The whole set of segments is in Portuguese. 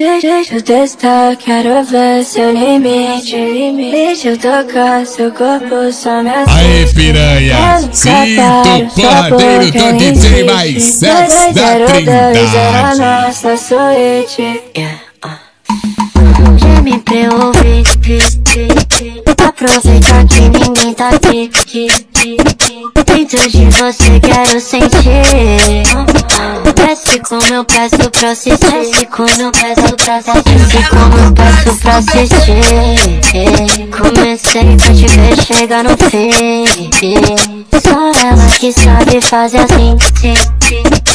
Deixa eu testar, quero ver seu limite. Deixa eu tocar seu corpo, só me assusta. Aê, piranha! Sinto porradeiro do DJ mais sexy da Trindade. nossa suíte. Yeah, uh. Geme pra eu ouvir, Aproveita que ninguém tá aqui, Dentro de você quero sentir Desce como eu peço pra assistir Desce como eu peço pra assistir Desce como eu peço pra assistir Comecei pra te ver chegar no fim. Só ela que sabe fazer assim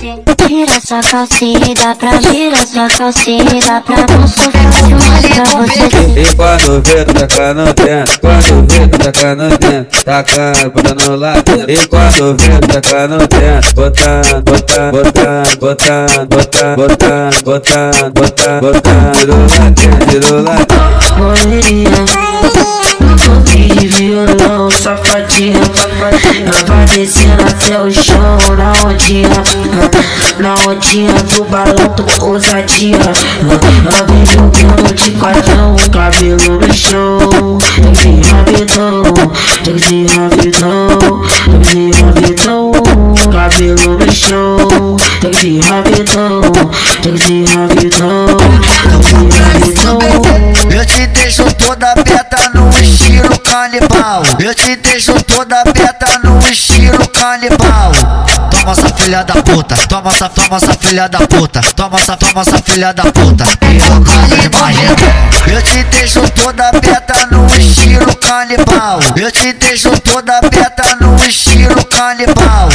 Tira sua calcinha e dá pra Tira sua calcinha e dá pra Não você. E quando vê, tu taca no dentro Quando vê, tu taca no dentro Taca, bota no lado E quando vê, tu taca no dentro Botando, botando, botando, botando, botando, botando, botando, botando, botando Tirou lá dentro, tirou lá dentro Morreria de violão, safadinha Aparecendo até o chão Na ondinha Na ondinha do balão, tô ousadia. Vem jogando de quadrão Cabelo no chão. Tem que rabidão Tem que rabidão Tem que rabidão Cabelo no chão. Tem que que rabidão Tem que Eu te deixo toda aberta no estilo canibal. Eu te deixo toda aberta canibal. Toma essa filha da puta, toma essa, toma essa filha da puta, toma essa, toma essa filha da puta. Eu te deixo toda aberta no estilo canibal. Eu te deixo toda aberta no estilo canibal.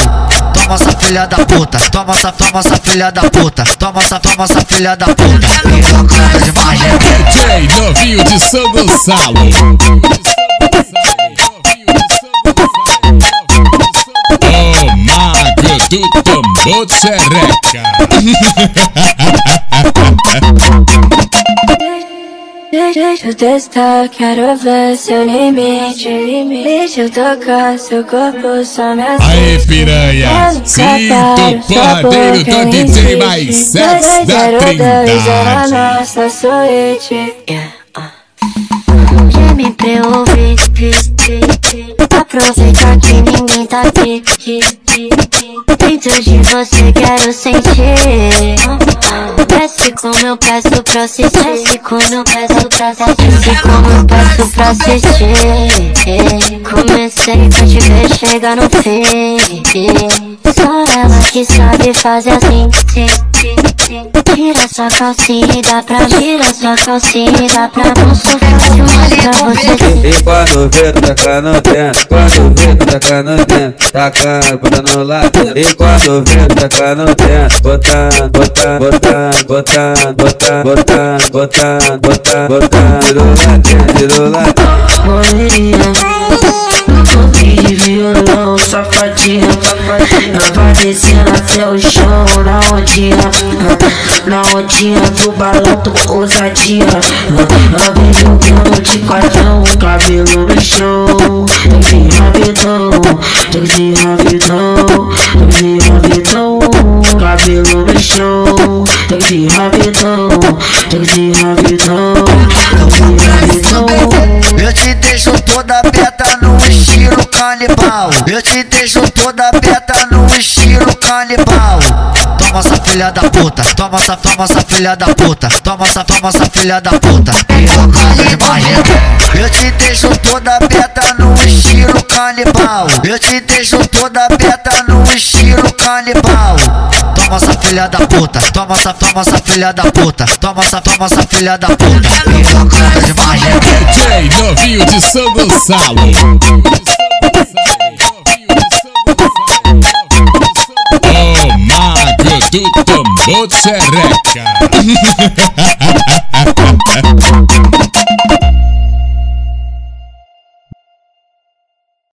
Toma essa filha da puta, toma essa, toma essa filha da puta, toma essa, toma essa filha da puta. DJ novinho de São Gonçalo. Tambor xereca. Deixa eu testar, quero ver seu limite. Deixa eu tocar seu corpo, só me assusta. Aê, piranha! Sinto porradeiro do DJ mais sexy da Trindade. nossa suíte. Yeah, uh. Geme pra eu ouvir Aproveita que ninguém tá aqui Dentro de você quero sentir? Desce como eu peço pra assistir. Desce como eu peço pra assistir. Desce como eu peço pra assistir. Comecei pra te ver chegar no fim. Só ela que sabe fazer assim Tira sua calcinha e dá pra Tira sua calcinha e dá pra você E quando vê, taca no dentro Quando vê, taca no dentro Taca, bota no lado E quando vê, taca no dentro Botando, botando, botando, botando, botando, botando, botando, botando, botando Tirou lá tirou lá Na ondinha do balão, tô ousadia Vem jogando de quadrão Cabelo no chão Tem que rabidão Tem que rabidão Tem que rabidão Cabelo no chão Tem que rabidão Tem que rabidão Eu te deixo toda aberta no estilo canibal. Eu te deixo toda aberta no estilo canibal. Toma essa filha da puta, toma essa, toma essa filha da puta, toma essa, toma essa filha da puta. Eu te deixo toda aberta no estilo canibal. Eu te deixo toda aberta no estilo canibal. Toma essa filha da puta, toma essa, toma essa filha da puta, toma essa, toma essa filha da puta. DJ novinho de São Gonçalo. Voce